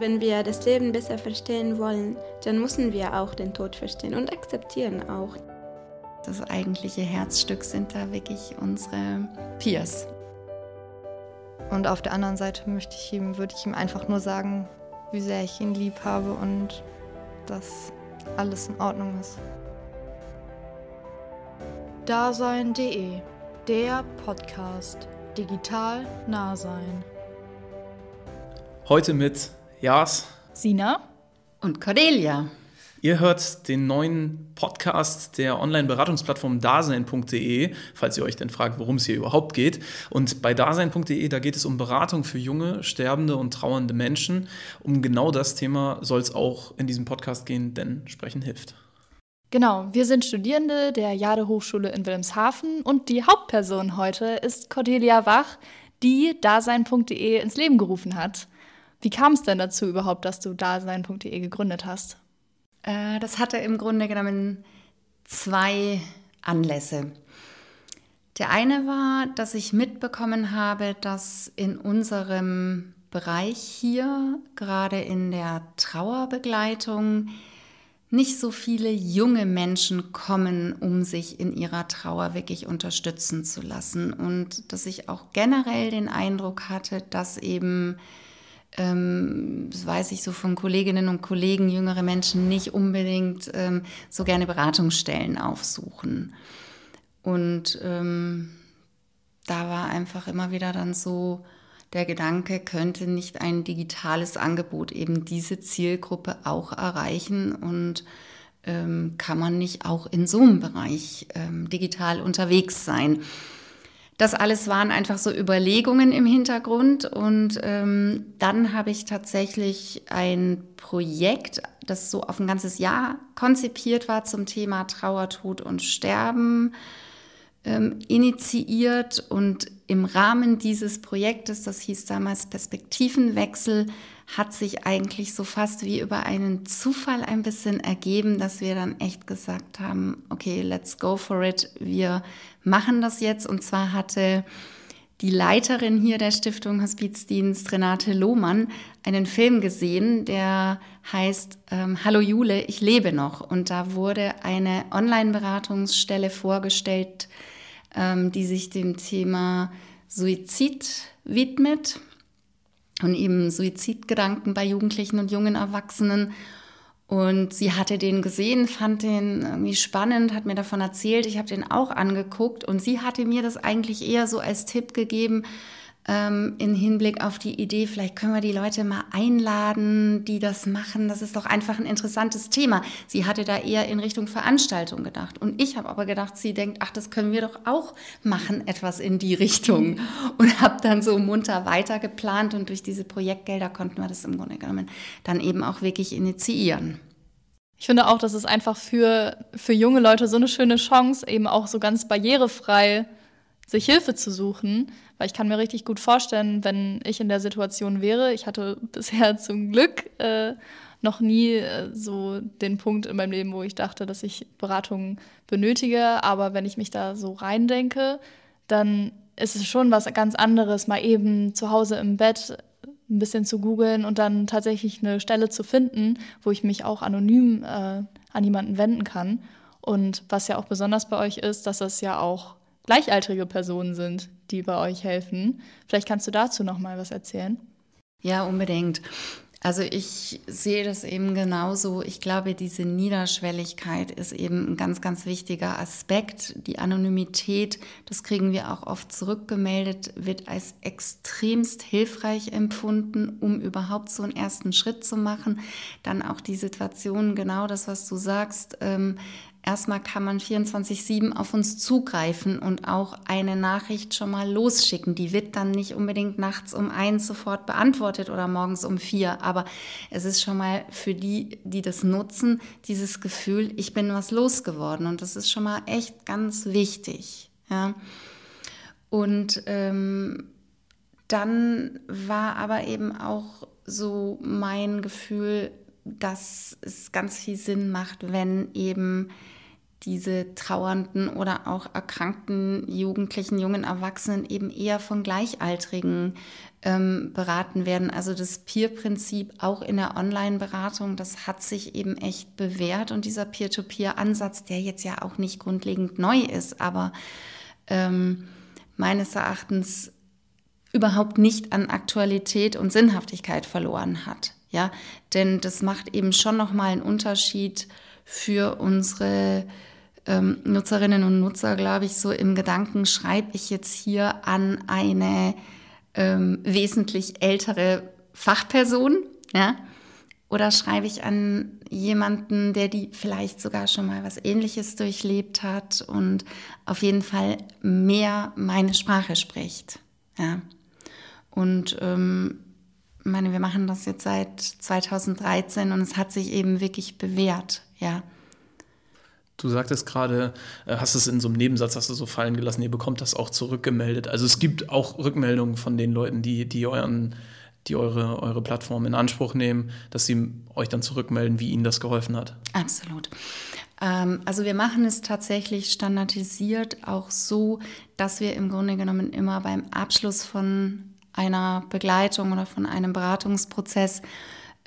Wenn wir das Leben besser verstehen wollen, dann müssen wir auch den Tod verstehen und akzeptieren auch. Das eigentliche Herzstück sind da wirklich unsere Peers. Und auf der anderen Seite möchte ich ihm, würde ich ihm einfach nur sagen, wie sehr ich ihn lieb habe und dass alles in Ordnung ist. Dasein.de, der Podcast. Digital nah sein. Heute mit Jas, Sina und Cordelia. Ihr hört den neuen Podcast der Online-Beratungsplattform dasein.de, falls ihr euch denn fragt, worum es hier überhaupt geht. Und bei dasein.de, da geht es um Beratung für junge, sterbende und trauernde Menschen. Um genau das Thema soll es auch in diesem Podcast gehen, denn Sprechen hilft. Genau, wir sind Studierende der Jade Hochschule in Wilhelmshaven und die Hauptperson heute ist Cordelia Wach, die dasein.de ins Leben gerufen hat. Wie kam es denn dazu überhaupt, dass du dasein.de gegründet hast? Äh, das hatte im Grunde genommen zwei Anlässe. Der eine war, dass ich mitbekommen habe, dass in unserem Bereich hier, gerade in der Trauerbegleitung, nicht so viele junge Menschen kommen, um sich in ihrer Trauer wirklich unterstützen zu lassen. Und dass ich auch generell den Eindruck hatte, dass eben das weiß ich so von Kolleginnen und Kollegen, jüngere Menschen nicht unbedingt ähm, so gerne Beratungsstellen aufsuchen. Und ähm, da war einfach immer wieder dann so der Gedanke, könnte nicht ein digitales Angebot eben diese Zielgruppe auch erreichen und ähm, kann man nicht auch in so einem Bereich ähm, digital unterwegs sein? Das alles waren einfach so Überlegungen im Hintergrund. Und ähm, dann habe ich tatsächlich ein Projekt, das so auf ein ganzes Jahr konzipiert war zum Thema Trauer, Tod und Sterben, ähm, initiiert. Und im Rahmen dieses Projektes, das hieß damals Perspektivenwechsel, hat sich eigentlich so fast wie über einen Zufall ein bisschen ergeben, dass wir dann echt gesagt haben, okay, let's go for it. Wir machen das jetzt. Und zwar hatte die Leiterin hier der Stiftung Hospizdienst, Renate Lohmann, einen Film gesehen, der heißt ähm, Hallo Jule, ich lebe noch. Und da wurde eine Online-Beratungsstelle vorgestellt, ähm, die sich dem Thema Suizid widmet und eben Suizidgedanken bei Jugendlichen und jungen Erwachsenen. Und sie hatte den gesehen, fand den irgendwie spannend, hat mir davon erzählt. Ich habe den auch angeguckt und sie hatte mir das eigentlich eher so als Tipp gegeben, ähm, in Hinblick auf die Idee, vielleicht können wir die Leute mal einladen, die das machen. Das ist doch einfach ein interessantes Thema. Sie hatte da eher in Richtung Veranstaltung gedacht. Und ich habe aber gedacht, sie denkt, ach, das können wir doch auch machen, etwas in die Richtung. Und habe dann so munter weiter geplant und durch diese Projektgelder konnten wir das im Grunde genommen dann eben auch wirklich initiieren. Ich finde auch, dass es einfach für, für junge Leute so eine schöne Chance, eben auch so ganz barrierefrei sich Hilfe zu suchen, weil ich kann mir richtig gut vorstellen, wenn ich in der Situation wäre, ich hatte bisher zum Glück äh, noch nie äh, so den Punkt in meinem Leben, wo ich dachte, dass ich Beratung benötige, aber wenn ich mich da so reindenke, dann ist es schon was ganz anderes, mal eben zu Hause im Bett ein bisschen zu googeln und dann tatsächlich eine Stelle zu finden, wo ich mich auch anonym äh, an jemanden wenden kann. Und was ja auch besonders bei euch ist, dass es ja auch gleichaltrige Personen sind, die bei euch helfen. Vielleicht kannst du dazu noch mal was erzählen. Ja, unbedingt. Also ich sehe das eben genauso. Ich glaube, diese Niederschwelligkeit ist eben ein ganz, ganz wichtiger Aspekt. Die Anonymität, das kriegen wir auch oft zurückgemeldet, wird als extremst hilfreich empfunden, um überhaupt so einen ersten Schritt zu machen. Dann auch die Situation, genau das, was du sagst. Ähm, Erstmal kann man 24/7 auf uns zugreifen und auch eine Nachricht schon mal losschicken. Die wird dann nicht unbedingt nachts um eins sofort beantwortet oder morgens um vier, aber es ist schon mal für die, die das nutzen, dieses Gefühl, ich bin was losgeworden und das ist schon mal echt ganz wichtig. Ja. Und ähm, dann war aber eben auch so mein Gefühl, dass es ganz viel Sinn macht, wenn eben diese trauernden oder auch erkrankten Jugendlichen, jungen Erwachsenen eben eher von Gleichaltrigen ähm, beraten werden. Also das Peer-Prinzip auch in der Online-Beratung, das hat sich eben echt bewährt und dieser Peer-to-Peer-Ansatz, der jetzt ja auch nicht grundlegend neu ist, aber ähm, meines Erachtens überhaupt nicht an Aktualität und Sinnhaftigkeit verloren hat. Ja, denn das macht eben schon nochmal einen Unterschied für unsere ähm, Nutzerinnen und Nutzer, glaube ich, so im Gedanken, schreibe ich jetzt hier an eine ähm, wesentlich ältere Fachperson, ja, oder schreibe ich an jemanden, der die vielleicht sogar schon mal was Ähnliches durchlebt hat und auf jeden Fall mehr meine Sprache spricht, ja. Und ähm, meine, wir machen das jetzt seit 2013 und es hat sich eben wirklich bewährt, ja. Du sagtest gerade, äh, hast es in so einem Nebensatz, hast du so fallen gelassen, ihr bekommt das auch zurückgemeldet. Also es gibt auch Rückmeldungen von den Leuten, die, die euren die eure, eure Plattform in Anspruch nehmen, dass sie euch dann zurückmelden, wie ihnen das geholfen hat. Absolut. Ähm, also wir machen es tatsächlich standardisiert auch so, dass wir im Grunde genommen immer beim Abschluss von einer Begleitung oder von einem Beratungsprozess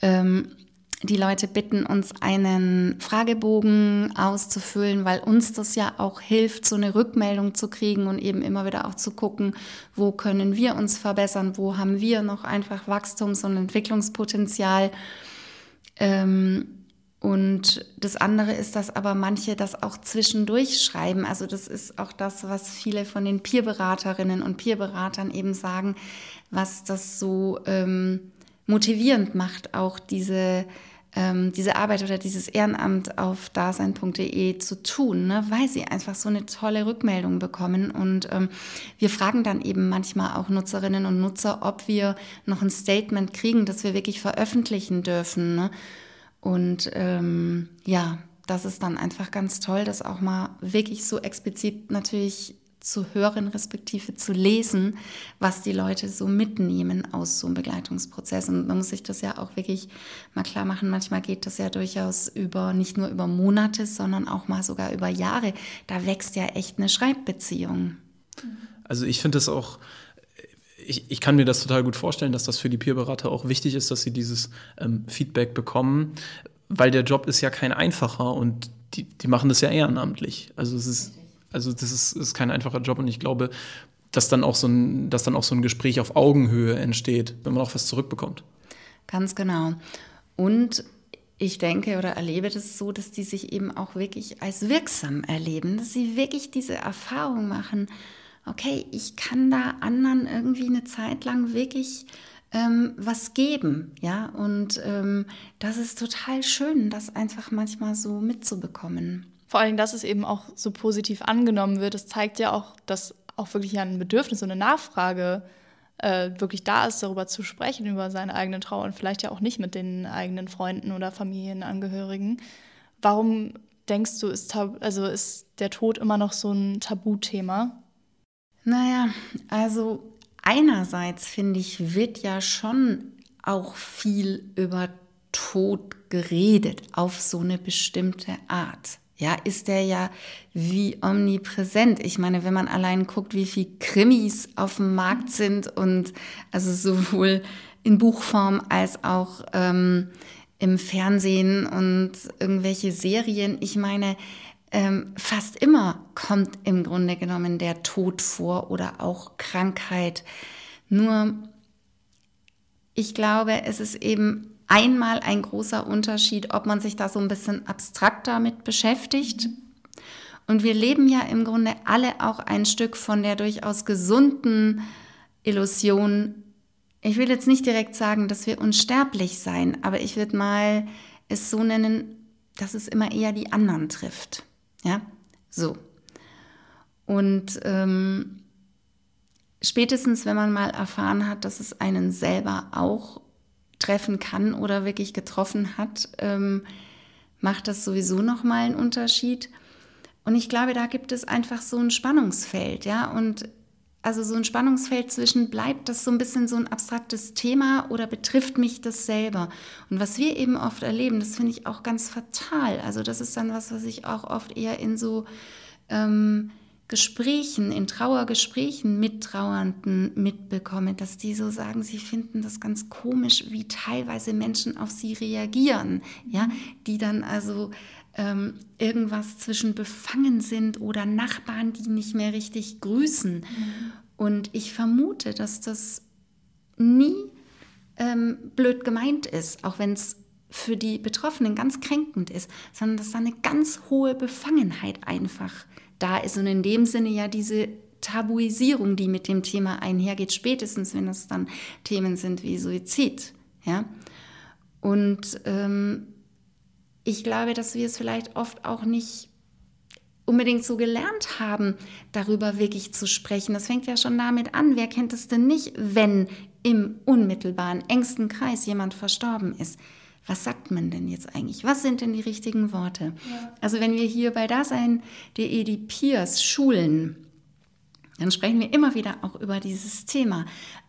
ähm, die Leute bitten, uns einen Fragebogen auszufüllen, weil uns das ja auch hilft, so eine Rückmeldung zu kriegen und eben immer wieder auch zu gucken, wo können wir uns verbessern, wo haben wir noch einfach Wachstums- und Entwicklungspotenzial. Ähm, und das andere ist, dass aber manche das auch zwischendurch schreiben. Also das ist auch das, was viele von den Peerberaterinnen und Peerberatern eben sagen, was das so ähm, motivierend macht, auch diese ähm, diese Arbeit oder dieses Ehrenamt auf dasein.de zu tun, ne? weil sie einfach so eine tolle Rückmeldung bekommen. Und ähm, wir fragen dann eben manchmal auch Nutzerinnen und Nutzer, ob wir noch ein Statement kriegen, das wir wirklich veröffentlichen dürfen. Ne? Und ähm, ja, das ist dann einfach ganz toll, das auch mal wirklich so explizit natürlich zu hören, respektive zu lesen, was die Leute so mitnehmen aus so einem Begleitungsprozess. Und man muss sich das ja auch wirklich mal klar machen. Manchmal geht das ja durchaus über, nicht nur über Monate, sondern auch mal sogar über Jahre. Da wächst ja echt eine Schreibbeziehung. Also ich finde das auch, ich, ich, kann mir das total gut vorstellen, dass das für die Peerberater auch wichtig ist, dass sie dieses ähm, Feedback bekommen, weil der Job ist ja kein einfacher und die, die machen das ja ehrenamtlich. Also es ist also das ist, ist kein einfacher Job und ich glaube, dass dann auch so ein, dass dann auch so ein Gespräch auf Augenhöhe entsteht, wenn man auch was zurückbekommt. Ganz genau. Und ich denke oder erlebe das so, dass die sich eben auch wirklich als wirksam erleben, dass sie wirklich diese Erfahrung machen, okay, ich kann da anderen irgendwie eine Zeit lang wirklich ähm, was geben, ja, und ähm, das ist total schön, das einfach manchmal so mitzubekommen. Vor allem, dass es eben auch so positiv angenommen wird, das zeigt ja auch, dass auch wirklich ein Bedürfnis und eine Nachfrage äh, wirklich da ist, darüber zu sprechen, über seine eigene Trauer und vielleicht ja auch nicht mit den eigenen Freunden oder Familienangehörigen. Warum denkst du, ist, also ist der Tod immer noch so ein Tabuthema? Naja, also einerseits finde ich, wird ja schon auch viel über Tod geredet auf so eine bestimmte Art ja, ist der ja wie omnipräsent. Ich meine, wenn man allein guckt, wie viele Krimis auf dem Markt sind und also sowohl in Buchform als auch ähm, im Fernsehen und irgendwelche Serien. Ich meine, ähm, fast immer kommt im Grunde genommen der Tod vor oder auch Krankheit. Nur, ich glaube, es ist eben einmal ein großer Unterschied, ob man sich da so ein bisschen abstrakt damit beschäftigt. Und wir leben ja im Grunde alle auch ein Stück von der durchaus gesunden Illusion. Ich will jetzt nicht direkt sagen, dass wir unsterblich sein, aber ich würde mal es so nennen, dass es immer eher die anderen trifft. Ja, so. Und ähm, spätestens, wenn man mal erfahren hat, dass es einen selber auch treffen kann oder wirklich getroffen hat, ähm, macht das sowieso nochmal einen Unterschied. Und ich glaube, da gibt es einfach so ein Spannungsfeld, ja. Und also so ein Spannungsfeld zwischen, bleibt das so ein bisschen so ein abstraktes Thema oder betrifft mich das selber? Und was wir eben oft erleben, das finde ich auch ganz fatal. Also das ist dann was, was ich auch oft eher in so ähm, Gesprächen, in Trauergesprächen mit Trauernden mitbekomme, dass die so sagen, sie finden das ganz komisch, wie teilweise Menschen auf sie reagieren, ja, die dann also ähm, irgendwas zwischen befangen sind oder Nachbarn, die nicht mehr richtig grüßen. Mhm. Und ich vermute, dass das nie ähm, blöd gemeint ist, auch wenn es für die Betroffenen ganz kränkend ist, sondern dass da eine ganz hohe Befangenheit einfach da ist. Und in dem Sinne ja diese Tabuisierung, die mit dem Thema einhergeht, spätestens wenn es dann Themen sind wie Suizid. Ja? Und ähm, ich glaube, dass wir es vielleicht oft auch nicht unbedingt so gelernt haben, darüber wirklich zu sprechen. Das fängt ja schon damit an. Wer kennt es denn nicht, wenn im unmittelbaren, engsten Kreis jemand verstorben ist? Was sagt man denn jetzt eigentlich? Was sind denn die richtigen Worte? Ja. Also wenn wir hier bei Dasein.de die Peers schulen, dann sprechen wir immer wieder auch über dieses Thema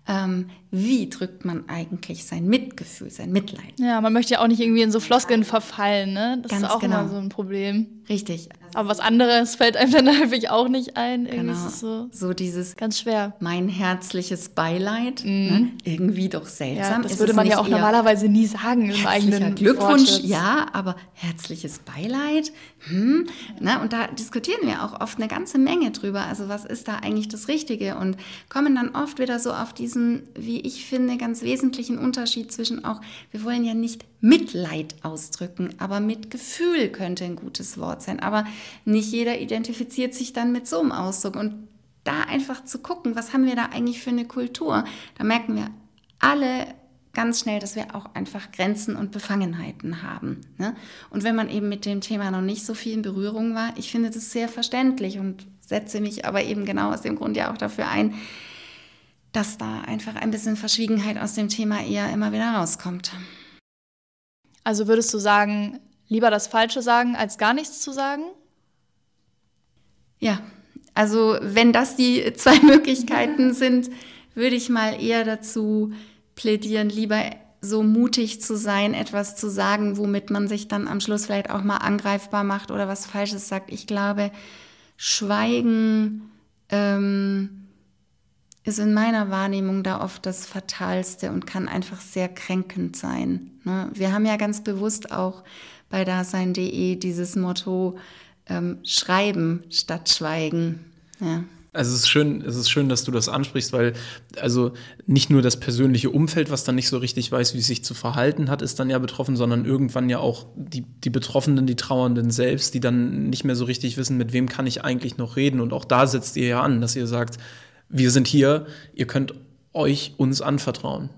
ähm, wie drückt man eigentlich sein Mitgefühl, sein Mitleid. Ja, man möchte ja auch nicht irgendwie in so Floskeln verfallen, ne? Das Ganz ist auch genau. immer so ein Problem. Richtig. Aber was anderes fällt einem dann häufig auch nicht ein. Irgendwie genau. so, so dieses ganz schwer. Mein herzliches Beileid. Mhm. Ne? Irgendwie doch seltsam. Ja, das ist würde man ja auch normalerweise nie sagen im eigenen Glückwunsch, Wortschutz. ja, aber herzliches Beileid. Hm. Ne? Und da diskutieren wir auch oft eine ganze Menge drüber. Also was ist da eigentlich das Richtige? Und kommen dann oft wieder so auf diese diesen, wie ich finde, ganz wesentlichen Unterschied zwischen auch, wir wollen ja nicht Mitleid ausdrücken, aber Mitgefühl könnte ein gutes Wort sein. Aber nicht jeder identifiziert sich dann mit so einem Ausdruck. Und da einfach zu gucken, was haben wir da eigentlich für eine Kultur, da merken wir alle ganz schnell, dass wir auch einfach Grenzen und Befangenheiten haben. Ne? Und wenn man eben mit dem Thema noch nicht so viel in Berührung war, ich finde das sehr verständlich und setze mich aber eben genau aus dem Grund ja auch dafür ein, dass da einfach ein bisschen Verschwiegenheit aus dem Thema eher immer wieder rauskommt. Also würdest du sagen, lieber das Falsche sagen, als gar nichts zu sagen? Ja, also wenn das die zwei Möglichkeiten sind, würde ich mal eher dazu plädieren, lieber so mutig zu sein, etwas zu sagen, womit man sich dann am Schluss vielleicht auch mal angreifbar macht oder was Falsches sagt. Ich glaube, Schweigen ähm, ist in meiner Wahrnehmung da oft das Fatalste und kann einfach sehr kränkend sein. Ne? Wir haben ja ganz bewusst auch bei dasein.de dieses Motto ähm, Schreiben statt Schweigen. Ja. Also es ist schön, es ist schön, dass du das ansprichst, weil also nicht nur das persönliche Umfeld, was dann nicht so richtig weiß, wie es sich zu verhalten hat, ist dann ja betroffen, sondern irgendwann ja auch die, die Betroffenen, die Trauernden selbst, die dann nicht mehr so richtig wissen, mit wem kann ich eigentlich noch reden. Und auch da setzt ihr ja an, dass ihr sagt, wir sind hier, ihr könnt euch uns anvertrauen.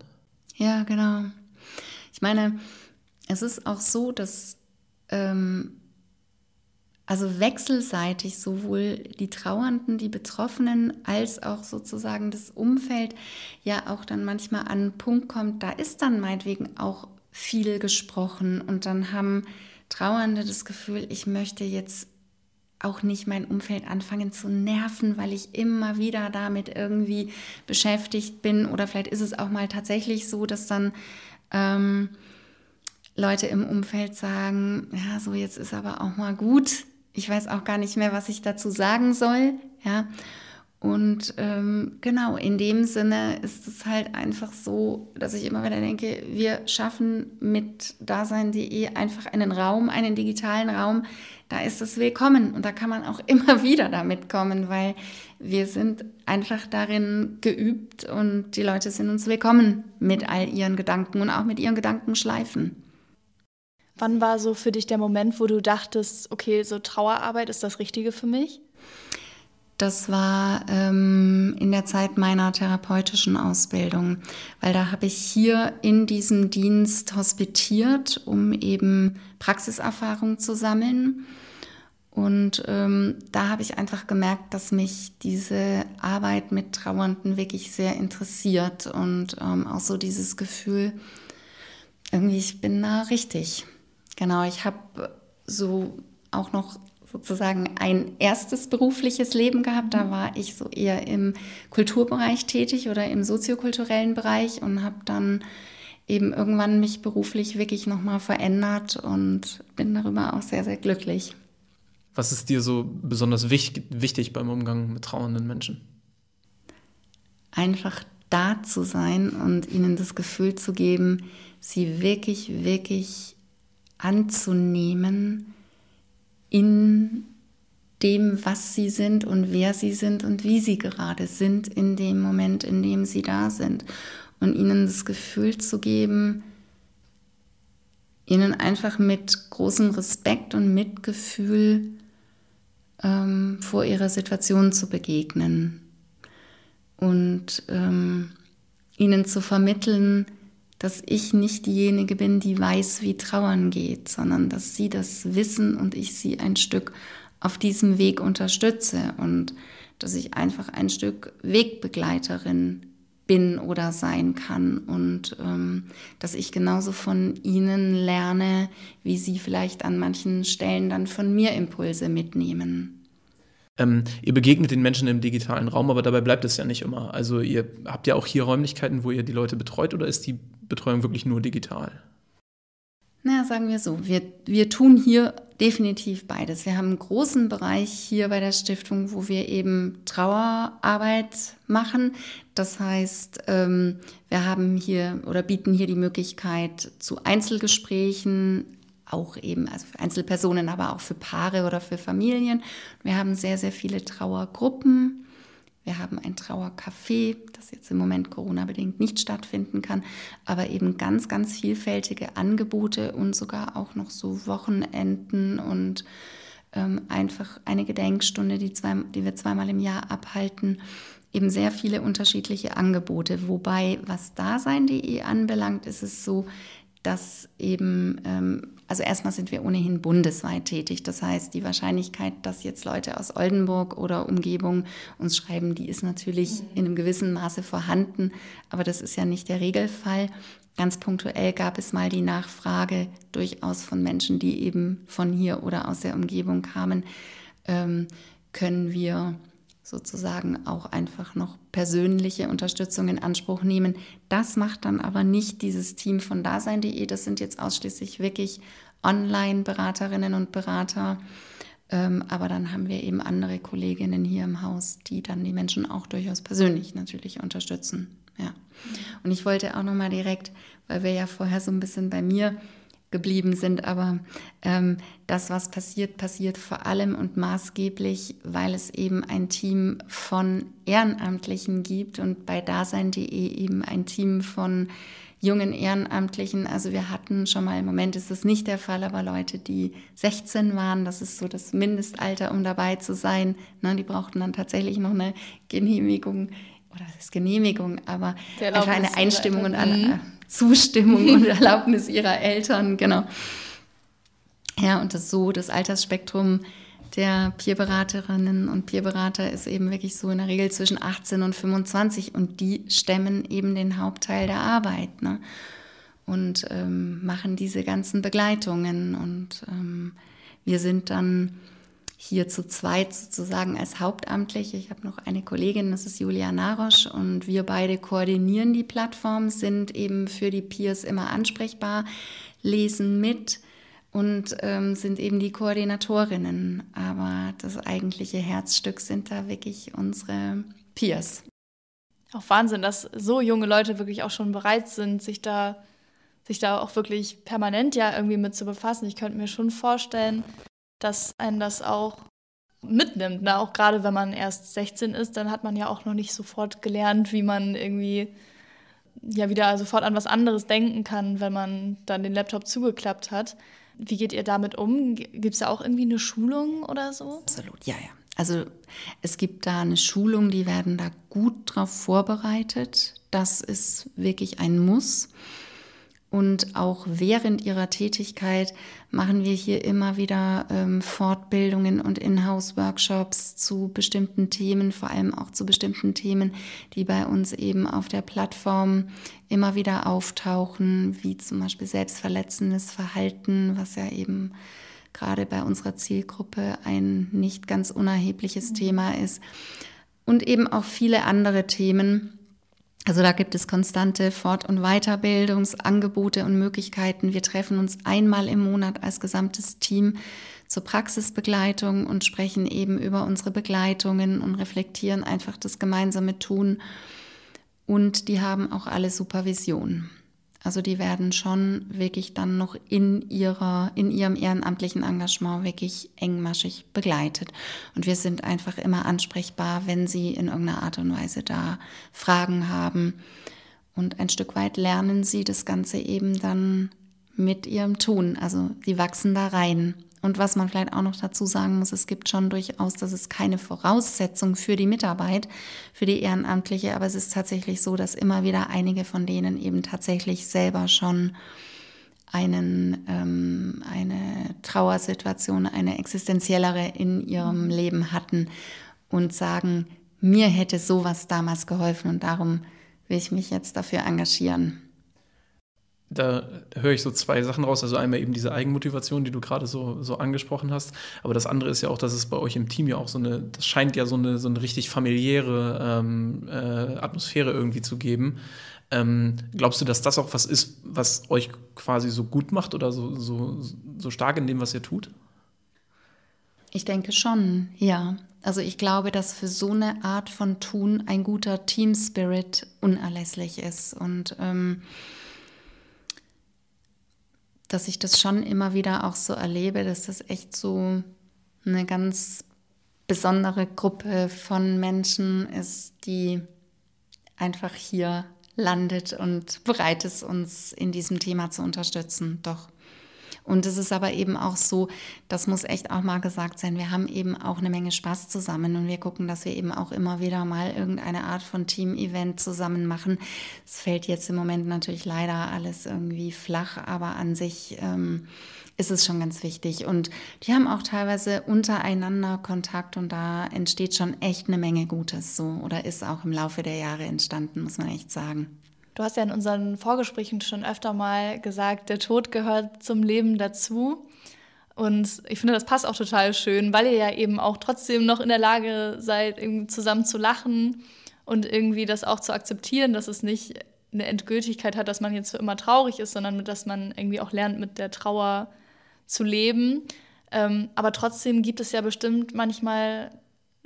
Ja, genau. Ich meine, es ist auch so, dass ähm, also wechselseitig sowohl die Trauernden, die Betroffenen als auch sozusagen das Umfeld ja auch dann manchmal an einen Punkt kommt, da ist dann meinetwegen auch viel gesprochen und dann haben Trauernde das Gefühl, ich möchte jetzt auch nicht mein Umfeld anfangen zu nerven, weil ich immer wieder damit irgendwie beschäftigt bin. Oder vielleicht ist es auch mal tatsächlich so, dass dann ähm, Leute im Umfeld sagen, ja, so jetzt ist aber auch mal gut. Ich weiß auch gar nicht mehr, was ich dazu sagen soll. Ja. Und ähm, genau, in dem Sinne ist es halt einfach so, dass ich immer wieder denke, wir schaffen mit Dasein.de einfach einen Raum, einen digitalen Raum, da ist es willkommen und da kann man auch immer wieder damit kommen, weil wir sind einfach darin geübt und die Leute sind uns willkommen mit all ihren Gedanken und auch mit ihren Gedankenschleifen. Wann war so für dich der Moment, wo du dachtest, okay, so Trauerarbeit ist das Richtige für mich? Das war ähm, in der Zeit meiner therapeutischen Ausbildung, weil da habe ich hier in diesem Dienst hospitiert, um eben Praxiserfahrung zu sammeln. Und ähm, da habe ich einfach gemerkt, dass mich diese Arbeit mit Trauernden wirklich sehr interessiert und ähm, auch so dieses Gefühl, irgendwie, ich bin da richtig. Genau, ich habe so auch noch sozusagen ein erstes berufliches Leben gehabt. Da war ich so eher im Kulturbereich tätig oder im soziokulturellen Bereich und habe dann eben irgendwann mich beruflich wirklich nochmal verändert und bin darüber auch sehr, sehr glücklich. Was ist dir so besonders wichtig, wichtig beim Umgang mit trauernden Menschen? Einfach da zu sein und ihnen das Gefühl zu geben, sie wirklich, wirklich anzunehmen in dem, was sie sind und wer sie sind und wie sie gerade sind in dem Moment, in dem sie da sind. Und ihnen das Gefühl zu geben, ihnen einfach mit großem Respekt und Mitgefühl ähm, vor ihrer Situation zu begegnen und ähm, ihnen zu vermitteln, dass ich nicht diejenige bin, die weiß, wie Trauern geht, sondern dass sie das wissen und ich sie ein Stück auf diesem Weg unterstütze und dass ich einfach ein Stück Wegbegleiterin bin oder sein kann und ähm, dass ich genauso von ihnen lerne, wie sie vielleicht an manchen Stellen dann von mir Impulse mitnehmen. Ähm, ihr begegnet den Menschen im digitalen Raum, aber dabei bleibt es ja nicht immer. Also ihr habt ja auch hier Räumlichkeiten, wo ihr die Leute betreut oder ist die Betreuung wirklich nur digital? Na, sagen wir so, wir, wir tun hier definitiv beides. Wir haben einen großen Bereich hier bei der Stiftung, wo wir eben Trauerarbeit machen. Das heißt, ähm, wir haben hier oder bieten hier die Möglichkeit zu Einzelgesprächen, auch eben, also für Einzelpersonen, aber auch für Paare oder für Familien. Wir haben sehr, sehr viele Trauergruppen. Wir haben ein Trauercafé, das jetzt im Moment Corona-bedingt nicht stattfinden kann, aber eben ganz, ganz vielfältige Angebote und sogar auch noch so Wochenenden und ähm, einfach eine Gedenkstunde, die, zwei, die wir zweimal im Jahr abhalten. Eben sehr viele unterschiedliche Angebote. Wobei, was Dasein.de anbelangt, ist es so, dass eben, ähm, also erstmal sind wir ohnehin bundesweit tätig. Das heißt, die Wahrscheinlichkeit, dass jetzt Leute aus Oldenburg oder Umgebung uns schreiben, die ist natürlich mhm. in einem gewissen Maße vorhanden, aber das ist ja nicht der Regelfall. Ganz punktuell gab es mal die Nachfrage durchaus von Menschen, die eben von hier oder aus der Umgebung kamen, ähm, können wir sozusagen auch einfach noch persönliche Unterstützung in Anspruch nehmen. Das macht dann aber nicht dieses Team von Dasein.de. Das sind jetzt ausschließlich wirklich Online-Beraterinnen und Berater. Ähm, aber dann haben wir eben andere Kolleginnen hier im Haus, die dann die Menschen auch durchaus persönlich natürlich unterstützen. Ja. Und ich wollte auch noch mal direkt, weil wir ja vorher so ein bisschen bei mir geblieben sind. Aber ähm, das, was passiert, passiert vor allem und maßgeblich, weil es eben ein Team von Ehrenamtlichen gibt und bei Dasein.de eben ein Team von jungen Ehrenamtlichen. Also wir hatten schon mal, im Moment ist das nicht der Fall, aber Leute, die 16 waren, das ist so das Mindestalter, um dabei zu sein. Ne, die brauchten dann tatsächlich noch eine Genehmigung oder das ist Genehmigung, aber einfach eine Einstimmung und eine mhm. Zustimmung und Erlaubnis ihrer Eltern, genau. Ja, und das so, das Altersspektrum der Peerberaterinnen und Peerberater ist eben wirklich so in der Regel zwischen 18 und 25 und die stemmen eben den Hauptteil der Arbeit ne? und ähm, machen diese ganzen Begleitungen und ähm, wir sind dann hier zu zweit sozusagen als Hauptamtliche. Ich habe noch eine Kollegin, das ist Julia Narosch und wir beide koordinieren die Plattform, sind eben für die Peers immer ansprechbar, lesen mit und ähm, sind eben die Koordinatorinnen. Aber das eigentliche Herzstück sind da wirklich unsere Peers. Auch Wahnsinn, dass so junge Leute wirklich auch schon bereit sind, sich da, sich da auch wirklich permanent ja irgendwie mit zu befassen. Ich könnte mir schon vorstellen, dass einen das auch mitnimmt. Ne? Auch gerade wenn man erst 16 ist, dann hat man ja auch noch nicht sofort gelernt, wie man irgendwie ja wieder sofort an was anderes denken kann, wenn man dann den Laptop zugeklappt hat. Wie geht ihr damit um? Gibt es da auch irgendwie eine Schulung oder so? Absolut, ja, ja. Also es gibt da eine Schulung, die werden da gut drauf vorbereitet. Das ist wirklich ein Muss. Und auch während ihrer Tätigkeit machen wir hier immer wieder ähm, Fortbildungen und Inhouse-Workshops zu bestimmten Themen, vor allem auch zu bestimmten Themen, die bei uns eben auf der Plattform immer wieder auftauchen, wie zum Beispiel selbstverletzendes Verhalten, was ja eben gerade bei unserer Zielgruppe ein nicht ganz unerhebliches Thema ist. Und eben auch viele andere Themen. Also da gibt es konstante Fort- und Weiterbildungsangebote und Möglichkeiten. Wir treffen uns einmal im Monat als gesamtes Team zur Praxisbegleitung und sprechen eben über unsere Begleitungen und reflektieren einfach das gemeinsame Tun. Und die haben auch alle Supervision. Also die werden schon wirklich dann noch in, ihrer, in ihrem ehrenamtlichen Engagement wirklich engmaschig begleitet. Und wir sind einfach immer ansprechbar, wenn sie in irgendeiner Art und Weise da Fragen haben. Und ein Stück weit lernen sie das Ganze eben dann mit ihrem Tun. Also die wachsen da rein. Und was man vielleicht auch noch dazu sagen muss, es gibt schon durchaus, das ist keine Voraussetzung für die Mitarbeit, für die Ehrenamtliche, aber es ist tatsächlich so, dass immer wieder einige von denen eben tatsächlich selber schon einen, ähm, eine Trauersituation, eine existenziellere in ihrem Leben hatten und sagen, mir hätte sowas damals geholfen und darum will ich mich jetzt dafür engagieren da höre ich so zwei Sachen raus. Also einmal eben diese Eigenmotivation, die du gerade so, so angesprochen hast. Aber das andere ist ja auch, dass es bei euch im Team ja auch so eine, das scheint ja so eine, so eine richtig familiäre ähm, äh, Atmosphäre irgendwie zu geben. Ähm, glaubst du, dass das auch was ist, was euch quasi so gut macht oder so, so, so stark in dem, was ihr tut? Ich denke schon, ja. Also ich glaube, dass für so eine Art von Tun ein guter Team Spirit unerlässlich ist. Und ähm, dass ich das schon immer wieder auch so erlebe, dass das echt so eine ganz besondere Gruppe von Menschen ist, die einfach hier landet und bereit ist, uns in diesem Thema zu unterstützen. Doch. Und es ist aber eben auch so, das muss echt auch mal gesagt sein, wir haben eben auch eine Menge Spaß zusammen und wir gucken, dass wir eben auch immer wieder mal irgendeine Art von Team-Event zusammen machen. Es fällt jetzt im Moment natürlich leider alles irgendwie flach, aber an sich ähm, ist es schon ganz wichtig. Und die haben auch teilweise untereinander Kontakt und da entsteht schon echt eine Menge Gutes so oder ist auch im Laufe der Jahre entstanden, muss man echt sagen. Du hast ja in unseren Vorgesprächen schon öfter mal gesagt, der Tod gehört zum Leben dazu. Und ich finde, das passt auch total schön, weil ihr ja eben auch trotzdem noch in der Lage seid, irgendwie zusammen zu lachen und irgendwie das auch zu akzeptieren, dass es nicht eine Endgültigkeit hat, dass man jetzt für immer traurig ist, sondern dass man irgendwie auch lernt, mit der Trauer zu leben. Ähm, aber trotzdem gibt es ja bestimmt manchmal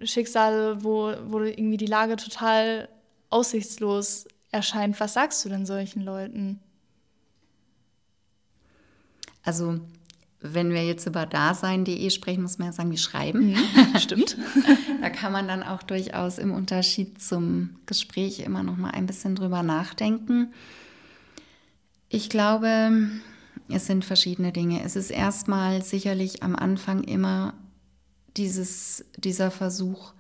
Schicksale, wo, wo irgendwie die Lage total aussichtslos erscheint. Was sagst du denn solchen Leuten? Also, wenn wir jetzt über dasein.de sprechen, muss man ja sagen, wir schreiben. Mhm, stimmt. da kann man dann auch durchaus im Unterschied zum Gespräch immer noch mal ein bisschen drüber nachdenken. Ich glaube, es sind verschiedene Dinge. Es ist erstmal sicherlich am Anfang immer dieses, dieser Versuch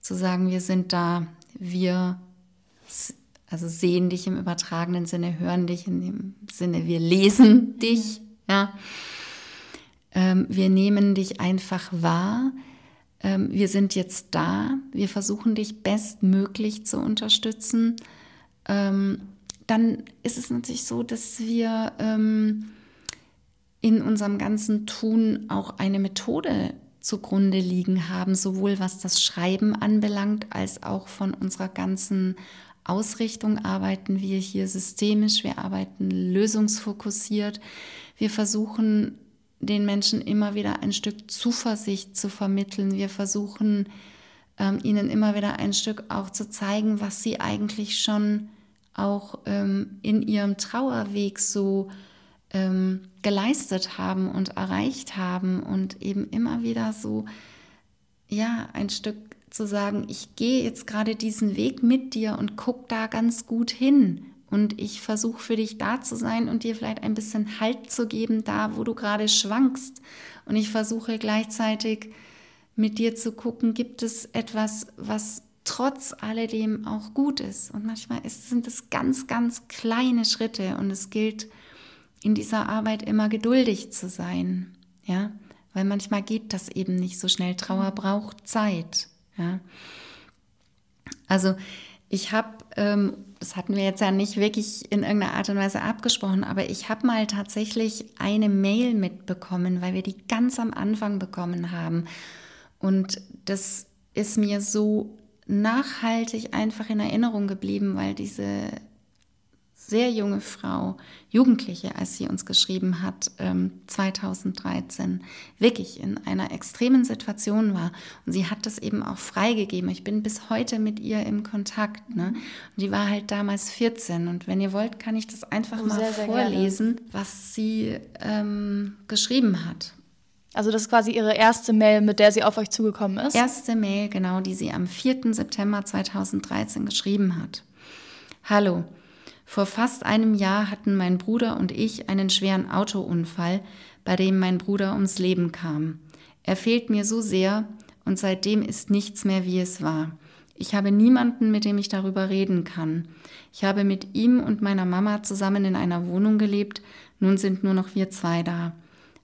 zu sagen, wir sind da, wir also sehen dich im übertragenen Sinne, hören dich in dem Sinne, wir lesen dich. Ja. Ähm, wir nehmen dich einfach wahr. Ähm, wir sind jetzt da. Wir versuchen dich bestmöglich zu unterstützen. Ähm, dann ist es natürlich so, dass wir ähm, in unserem ganzen Tun auch eine Methode zugrunde liegen haben, sowohl was das Schreiben anbelangt, als auch von unserer ganzen Ausrichtung arbeiten wir hier systemisch, wir arbeiten lösungsfokussiert. Wir versuchen den Menschen immer wieder ein Stück Zuversicht zu vermitteln. Wir versuchen ähm, ihnen immer wieder ein Stück auch zu zeigen, was sie eigentlich schon auch ähm, in ihrem Trauerweg so ähm, geleistet haben und erreicht haben und eben immer wieder so ja ein Stück zu sagen, ich gehe jetzt gerade diesen Weg mit dir und guck da ganz gut hin und ich versuche für dich da zu sein und dir vielleicht ein bisschen Halt zu geben, da wo du gerade schwankst. Und ich versuche gleichzeitig mit dir zu gucken, gibt es etwas, was trotz alledem auch gut ist. Und manchmal ist, sind es ganz, ganz kleine Schritte und es gilt in dieser Arbeit immer geduldig zu sein. Ja, weil manchmal geht das eben nicht so schnell. Trauer braucht Zeit. Ja. Also ich habe ähm, das hatten wir jetzt ja nicht wirklich in irgendeiner Art und Weise abgesprochen, aber ich habe mal tatsächlich eine Mail mitbekommen, weil wir die ganz am Anfang bekommen haben. Und das ist mir so nachhaltig einfach in Erinnerung geblieben, weil diese sehr junge Frau, Jugendliche, als sie uns geschrieben hat, 2013, ähm, wirklich in einer extremen Situation war. Und sie hat das eben auch freigegeben. Ich bin bis heute mit ihr im Kontakt. Ne? Und die war halt damals 14. Und wenn ihr wollt, kann ich das einfach oh, mal sehr, vorlesen, sehr was sie ähm, geschrieben hat. Also das ist quasi ihre erste Mail, mit der sie auf euch zugekommen ist? Erste Mail, genau, die sie am 4. September 2013 geschrieben hat. Hallo, vor fast einem Jahr hatten mein Bruder und ich einen schweren Autounfall, bei dem mein Bruder ums Leben kam. Er fehlt mir so sehr und seitdem ist nichts mehr, wie es war. Ich habe niemanden, mit dem ich darüber reden kann. Ich habe mit ihm und meiner Mama zusammen in einer Wohnung gelebt, nun sind nur noch wir zwei da.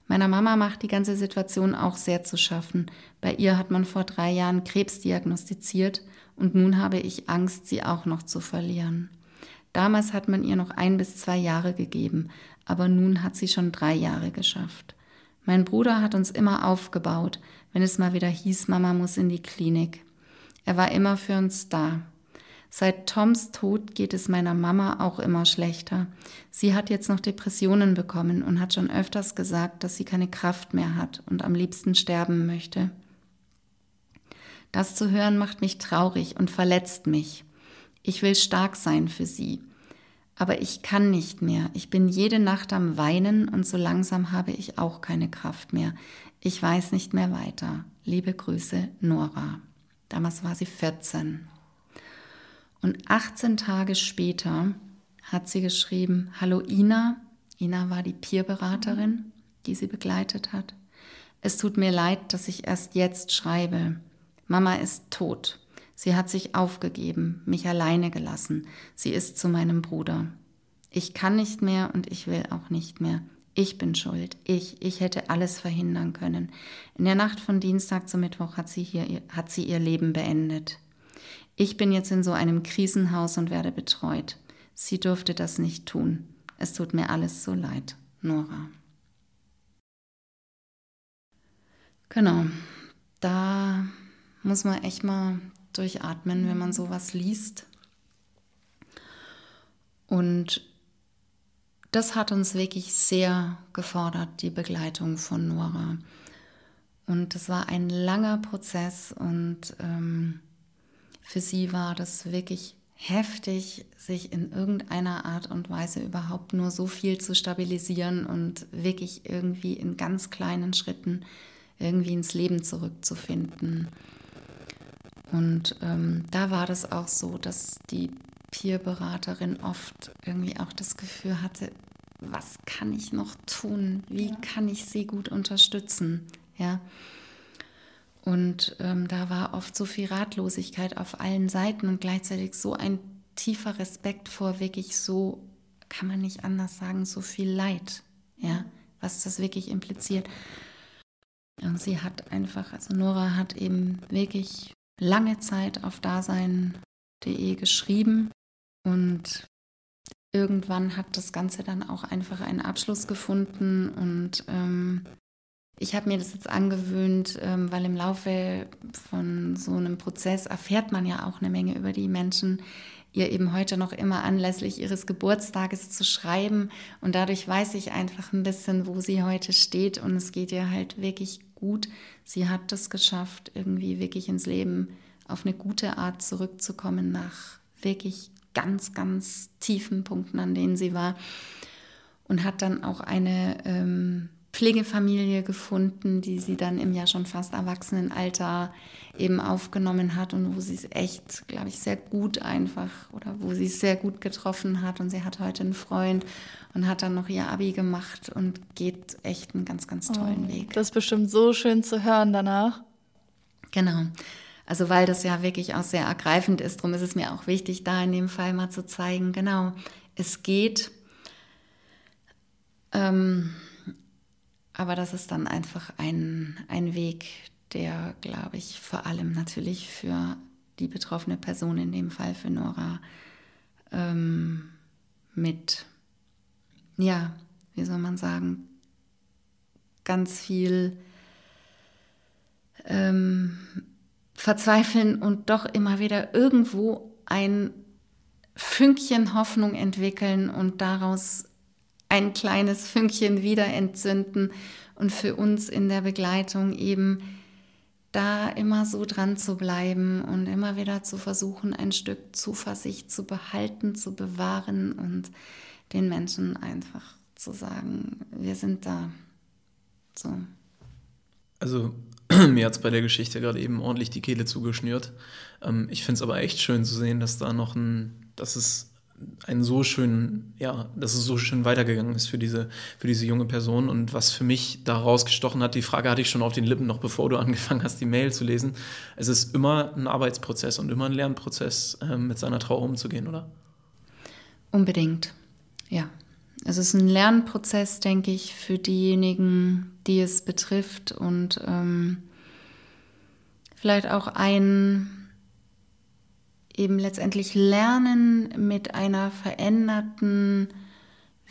Meiner Mama macht die ganze Situation auch sehr zu schaffen. Bei ihr hat man vor drei Jahren Krebs diagnostiziert und nun habe ich Angst, sie auch noch zu verlieren. Damals hat man ihr noch ein bis zwei Jahre gegeben, aber nun hat sie schon drei Jahre geschafft. Mein Bruder hat uns immer aufgebaut, wenn es mal wieder hieß, Mama muss in die Klinik. Er war immer für uns da. Seit Toms Tod geht es meiner Mama auch immer schlechter. Sie hat jetzt noch Depressionen bekommen und hat schon öfters gesagt, dass sie keine Kraft mehr hat und am liebsten sterben möchte. Das zu hören macht mich traurig und verletzt mich. Ich will stark sein für sie aber ich kann nicht mehr. Ich bin jede Nacht am Weinen und so langsam habe ich auch keine Kraft mehr. Ich weiß nicht mehr weiter. Liebe Grüße, Nora. Damals war sie 14. Und 18 Tage später hat sie geschrieben, Hallo Ina. Ina war die Peerberaterin, die sie begleitet hat. Es tut mir leid, dass ich erst jetzt schreibe. Mama ist tot. Sie hat sich aufgegeben, mich alleine gelassen. Sie ist zu meinem Bruder. Ich kann nicht mehr und ich will auch nicht mehr. Ich bin schuld. Ich, ich hätte alles verhindern können. In der Nacht von Dienstag zu Mittwoch hat sie hier, hat sie ihr Leben beendet. Ich bin jetzt in so einem Krisenhaus und werde betreut. Sie durfte das nicht tun. Es tut mir alles so leid. Nora. Genau. Da muss man echt mal durchatmen, wenn man sowas liest. Und das hat uns wirklich sehr gefordert, die Begleitung von Nora. Und es war ein langer Prozess und ähm, für sie war das wirklich heftig, sich in irgendeiner Art und Weise überhaupt nur so viel zu stabilisieren und wirklich irgendwie in ganz kleinen Schritten irgendwie ins Leben zurückzufinden. Und ähm, da war das auch so, dass die Peerberaterin oft irgendwie auch das Gefühl hatte, was kann ich noch tun? Wie ja. kann ich sie gut unterstützen? Ja. Und ähm, da war oft so viel Ratlosigkeit auf allen Seiten und gleichzeitig so ein tiefer Respekt vor wirklich so, kann man nicht anders sagen, so viel Leid, ja, was das wirklich impliziert. Und sie hat einfach, also Nora hat eben wirklich lange Zeit auf dasein.de geschrieben und irgendwann hat das Ganze dann auch einfach einen Abschluss gefunden und ähm, ich habe mir das jetzt angewöhnt, ähm, weil im Laufe von so einem Prozess erfährt man ja auch eine Menge über die Menschen, ihr eben heute noch immer anlässlich ihres Geburtstages zu schreiben. Und dadurch weiß ich einfach ein bisschen, wo sie heute steht. Und es geht ihr halt wirklich gut. Sie hat es geschafft, irgendwie wirklich ins Leben auf eine gute Art zurückzukommen nach wirklich ganz, ganz tiefen Punkten, an denen sie war. Und hat dann auch eine ähm, Pflegefamilie gefunden, die sie dann im ja schon fast Erwachsenenalter eben aufgenommen hat und wo sie es echt, glaube ich, sehr gut einfach oder wo sie es sehr gut getroffen hat. Und sie hat heute einen Freund und hat dann noch ihr Abi gemacht und geht echt einen ganz, ganz tollen oh, Weg. Das ist bestimmt so schön zu hören danach. Genau. Also weil das ja wirklich auch sehr ergreifend ist, darum ist es mir auch wichtig, da in dem Fall mal zu zeigen, genau, es geht, ähm, aber das ist dann einfach ein, ein Weg, der, glaube ich, vor allem natürlich für die betroffene Person, in dem Fall für Nora, ähm, mit, ja, wie soll man sagen, ganz viel ähm, verzweifeln und doch immer wieder irgendwo ein Fünkchen Hoffnung entwickeln und daraus ein kleines Fünkchen wieder entzünden und für uns in der Begleitung eben da immer so dran zu bleiben und immer wieder zu versuchen, ein Stück Zuversicht zu behalten, zu bewahren und den Menschen einfach zu sagen, wir sind da. So. Also mir hat es bei der Geschichte gerade eben ordentlich die Kehle zugeschnürt. Ähm, ich finde es aber echt schön zu sehen, dass da noch ein, dass es einen so schönen, ja, dass es so schön weitergegangen ist für diese, für diese junge Person. Und was für mich da rausgestochen hat, die Frage hatte ich schon auf den Lippen, noch bevor du angefangen hast, die Mail zu lesen. Es ist immer ein Arbeitsprozess und immer ein Lernprozess, äh, mit seiner Trauer umzugehen, oder? Unbedingt, ja. Es ist ein Lernprozess, denke ich, für diejenigen, die es betrifft und ähm, vielleicht auch ein eben letztendlich lernen, mit einer veränderten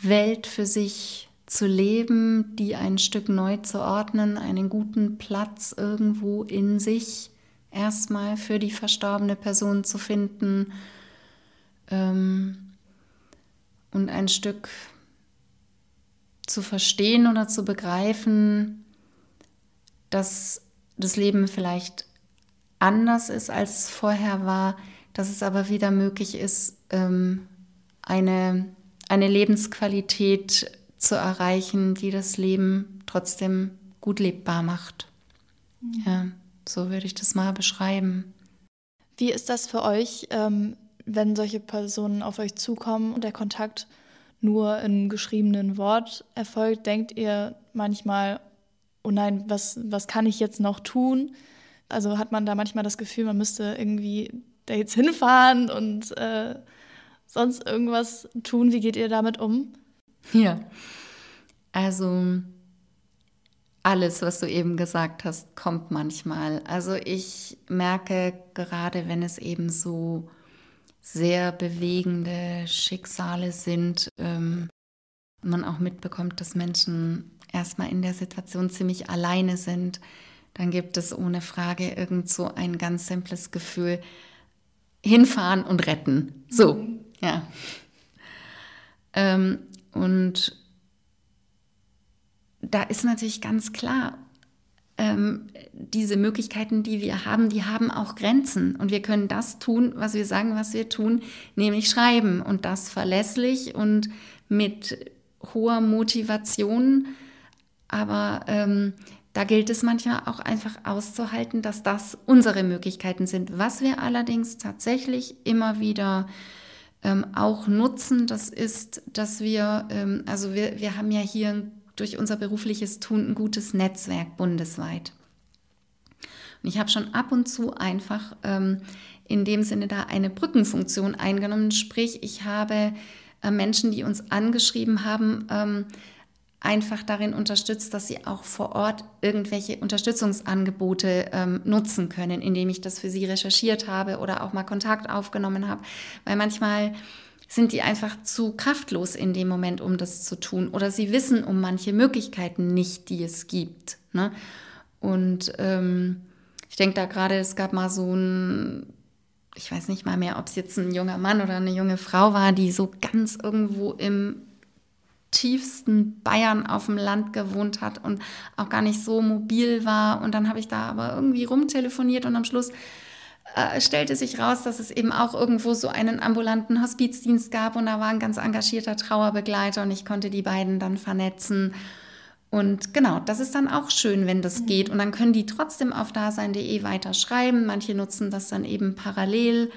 Welt für sich zu leben, die ein Stück neu zu ordnen, einen guten Platz irgendwo in sich erstmal für die verstorbene Person zu finden ähm, und ein Stück zu verstehen oder zu begreifen, dass das Leben vielleicht anders ist, als es vorher war, dass es aber wieder möglich ist, ähm, eine, eine Lebensqualität zu erreichen, die das Leben trotzdem gut lebbar macht. Mhm. Ja, so würde ich das mal beschreiben. Wie ist das für euch, ähm, wenn solche Personen auf euch zukommen und der Kontakt nur im geschriebenen Wort erfolgt? Denkt ihr manchmal, oh nein, was, was kann ich jetzt noch tun? Also hat man da manchmal das Gefühl, man müsste irgendwie da jetzt hinfahren und äh, sonst irgendwas tun? Wie geht ihr damit um? Ja, also alles, was du eben gesagt hast, kommt manchmal. Also ich merke gerade, wenn es eben so sehr bewegende Schicksale sind, ähm, man auch mitbekommt, dass Menschen erstmal in der Situation ziemlich alleine sind, dann gibt es ohne Frage irgend so ein ganz simples Gefühl, hinfahren und retten. So, mhm. ja. Ähm, und da ist natürlich ganz klar, ähm, diese Möglichkeiten, die wir haben, die haben auch Grenzen. Und wir können das tun, was wir sagen, was wir tun, nämlich schreiben. Und das verlässlich und mit hoher Motivation. Aber ähm, da gilt es manchmal auch einfach auszuhalten, dass das unsere Möglichkeiten sind. Was wir allerdings tatsächlich immer wieder ähm, auch nutzen, das ist, dass wir, ähm, also wir, wir haben ja hier durch unser berufliches Tun ein gutes Netzwerk bundesweit. Und ich habe schon ab und zu einfach ähm, in dem Sinne da eine Brückenfunktion eingenommen. Sprich, ich habe äh, Menschen, die uns angeschrieben haben, ähm, einfach darin unterstützt, dass sie auch vor Ort irgendwelche Unterstützungsangebote ähm, nutzen können, indem ich das für sie recherchiert habe oder auch mal Kontakt aufgenommen habe. Weil manchmal sind die einfach zu kraftlos in dem Moment, um das zu tun. Oder sie wissen um manche Möglichkeiten nicht, die es gibt. Ne? Und ähm, ich denke da gerade, es gab mal so ein, ich weiß nicht mal mehr, ob es jetzt ein junger Mann oder eine junge Frau war, die so ganz irgendwo im tiefsten Bayern auf dem Land gewohnt hat und auch gar nicht so mobil war. Und dann habe ich da aber irgendwie rumtelefoniert und am Schluss äh, stellte sich raus, dass es eben auch irgendwo so einen ambulanten Hospizdienst gab und da war ein ganz engagierter Trauerbegleiter und ich konnte die beiden dann vernetzen. Und genau, das ist dann auch schön, wenn das geht. Und dann können die trotzdem auf dasein.de weiter schreiben. Manche nutzen das dann eben parallel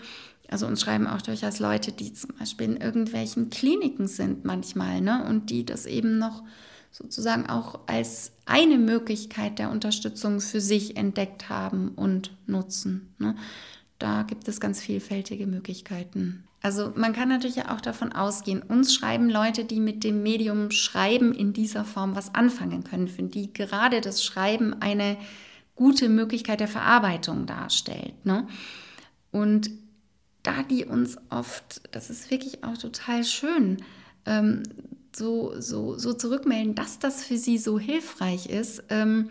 also uns schreiben auch durchaus Leute, die zum Beispiel in irgendwelchen Kliniken sind manchmal, ne? Und die das eben noch sozusagen auch als eine Möglichkeit der Unterstützung für sich entdeckt haben und nutzen. Ne? Da gibt es ganz vielfältige Möglichkeiten. Also man kann natürlich auch davon ausgehen, uns schreiben Leute, die mit dem Medium Schreiben in dieser Form was anfangen können, für die gerade das Schreiben eine gute Möglichkeit der Verarbeitung darstellt. Ne? Und da die uns oft, das ist wirklich auch total schön, ähm, so, so, so zurückmelden, dass das für sie so hilfreich ist, ähm,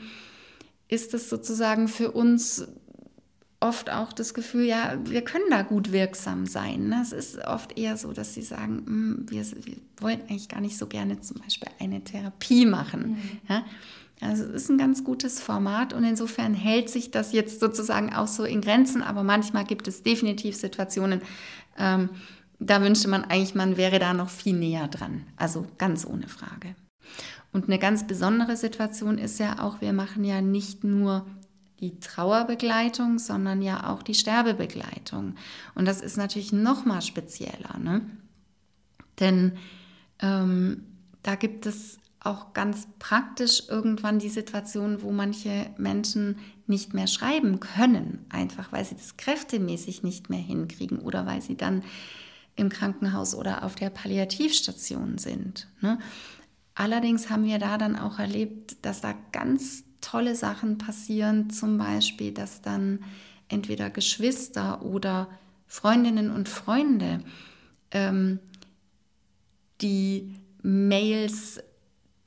ist es sozusagen für uns oft auch das Gefühl, ja, wir können da gut wirksam sein. Ne? Es ist oft eher so, dass sie sagen, hm, wir, wir, wollen eigentlich gar nicht so gerne zum Beispiel eine Therapie machen. Mhm. Ja? Also es ist ein ganz gutes Format und insofern hält sich das jetzt sozusagen auch so in Grenzen, aber manchmal gibt es definitiv Situationen, ähm, da wünschte man eigentlich, man wäre da noch viel näher dran. Also ganz ohne Frage. Und eine ganz besondere Situation ist ja auch, wir machen ja nicht nur die Trauerbegleitung, sondern ja auch die Sterbebegleitung. Und das ist natürlich noch mal spezieller, ne? denn ähm, da gibt es auch ganz praktisch irgendwann die Situation, wo manche Menschen nicht mehr schreiben können, einfach weil sie das kräftemäßig nicht mehr hinkriegen oder weil sie dann im Krankenhaus oder auf der Palliativstation sind. Ne? Allerdings haben wir da dann auch erlebt, dass da ganz tolle Sachen passieren, zum Beispiel, dass dann entweder Geschwister oder Freundinnen und Freunde ähm, die Mails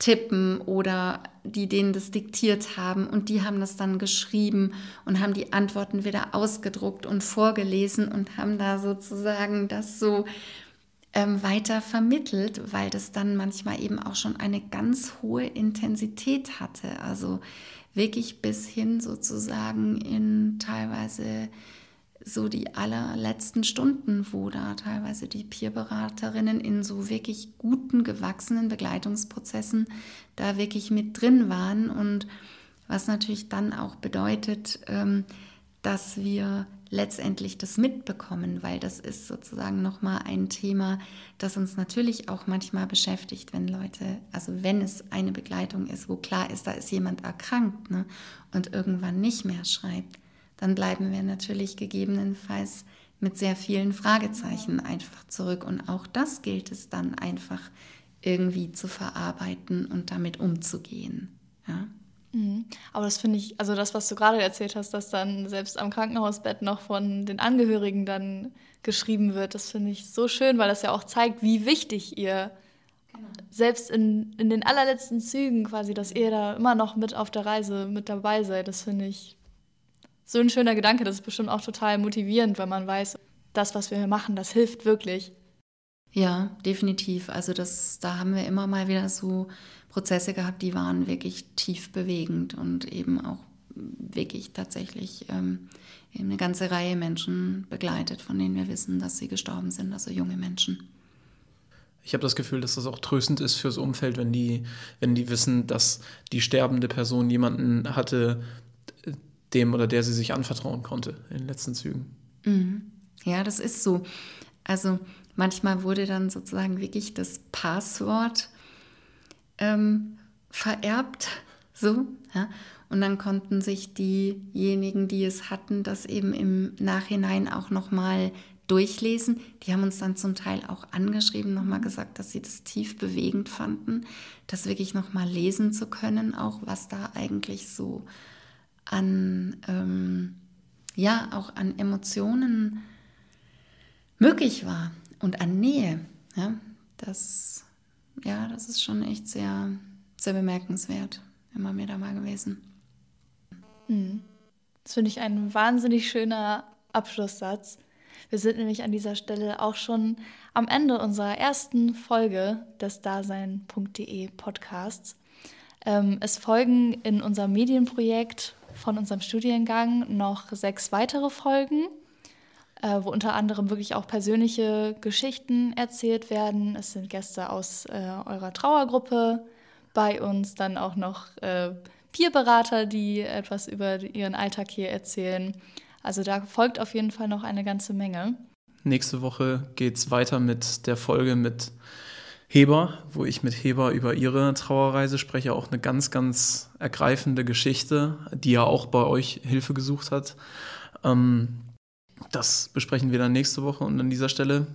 tippen oder die denen das diktiert haben und die haben das dann geschrieben und haben die Antworten wieder ausgedruckt und vorgelesen und haben da sozusagen das so ähm, weiter vermittelt, weil das dann manchmal eben auch schon eine ganz hohe Intensität hatte. Also wirklich bis hin sozusagen in teilweise so die allerletzten Stunden, wo da teilweise die Peerberaterinnen in so wirklich guten, gewachsenen Begleitungsprozessen da wirklich mit drin waren. Und was natürlich dann auch bedeutet, ähm, dass wir letztendlich das mitbekommen, weil das ist sozusagen nochmal ein Thema, das uns natürlich auch manchmal beschäftigt, wenn Leute, also wenn es eine Begleitung ist, wo klar ist, da ist jemand erkrankt ne, und irgendwann nicht mehr schreibt dann bleiben wir natürlich gegebenenfalls mit sehr vielen Fragezeichen einfach zurück. Und auch das gilt es dann einfach irgendwie zu verarbeiten und damit umzugehen. Ja? Mhm. Aber das finde ich, also das, was du gerade erzählt hast, dass dann selbst am Krankenhausbett noch von den Angehörigen dann geschrieben wird, das finde ich so schön, weil das ja auch zeigt, wie wichtig ihr genau. selbst in, in den allerletzten Zügen quasi, dass ihr da immer noch mit auf der Reise mit dabei seid. Das finde ich so ein schöner Gedanke. Das ist bestimmt auch total motivierend, wenn man weiß, das, was wir hier machen, das hilft wirklich. Ja, definitiv. Also das, da haben wir immer mal wieder so Prozesse gehabt, die waren wirklich tief bewegend und eben auch wirklich tatsächlich ähm, eine ganze Reihe Menschen begleitet, von denen wir wissen, dass sie gestorben sind, also junge Menschen. Ich habe das Gefühl, dass das auch tröstend ist fürs Umfeld, wenn die, wenn die wissen, dass die sterbende Person jemanden hatte, dem oder der sie sich anvertrauen konnte in den letzten Zügen. Mhm. Ja, das ist so. Also manchmal wurde dann sozusagen wirklich das Passwort ähm, vererbt, so, ja. Und dann konnten sich diejenigen, die es hatten, das eben im Nachhinein auch nochmal durchlesen. Die haben uns dann zum Teil auch angeschrieben, nochmal gesagt, dass sie das tief bewegend fanden, das wirklich nochmal lesen zu können, auch was da eigentlich so an, ähm, ja, auch an Emotionen möglich war und an Nähe. Ja, das, ja, das ist schon echt sehr, sehr bemerkenswert, immer mir da mal gewesen. Hm. Das finde ich ein wahnsinnig schöner Abschlusssatz. Wir sind nämlich an dieser Stelle auch schon am Ende unserer ersten Folge des Dasein.de Podcasts. Ähm, es folgen in unserem Medienprojekt von unserem Studiengang noch sechs weitere Folgen, äh, wo unter anderem wirklich auch persönliche Geschichten erzählt werden. Es sind Gäste aus äh, eurer Trauergruppe bei uns, dann auch noch äh, Peerberater, die etwas über ihren Alltag hier erzählen. Also da folgt auf jeden Fall noch eine ganze Menge. Nächste Woche geht es weiter mit der Folge mit Heber, wo ich mit Heber über ihre Trauerreise spreche, auch eine ganz, ganz ergreifende Geschichte, die ja auch bei euch Hilfe gesucht hat. Ähm, das besprechen wir dann nächste Woche und an dieser Stelle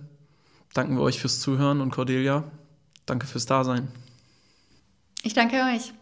danken wir euch fürs Zuhören und Cordelia, danke fürs Dasein. Ich danke euch.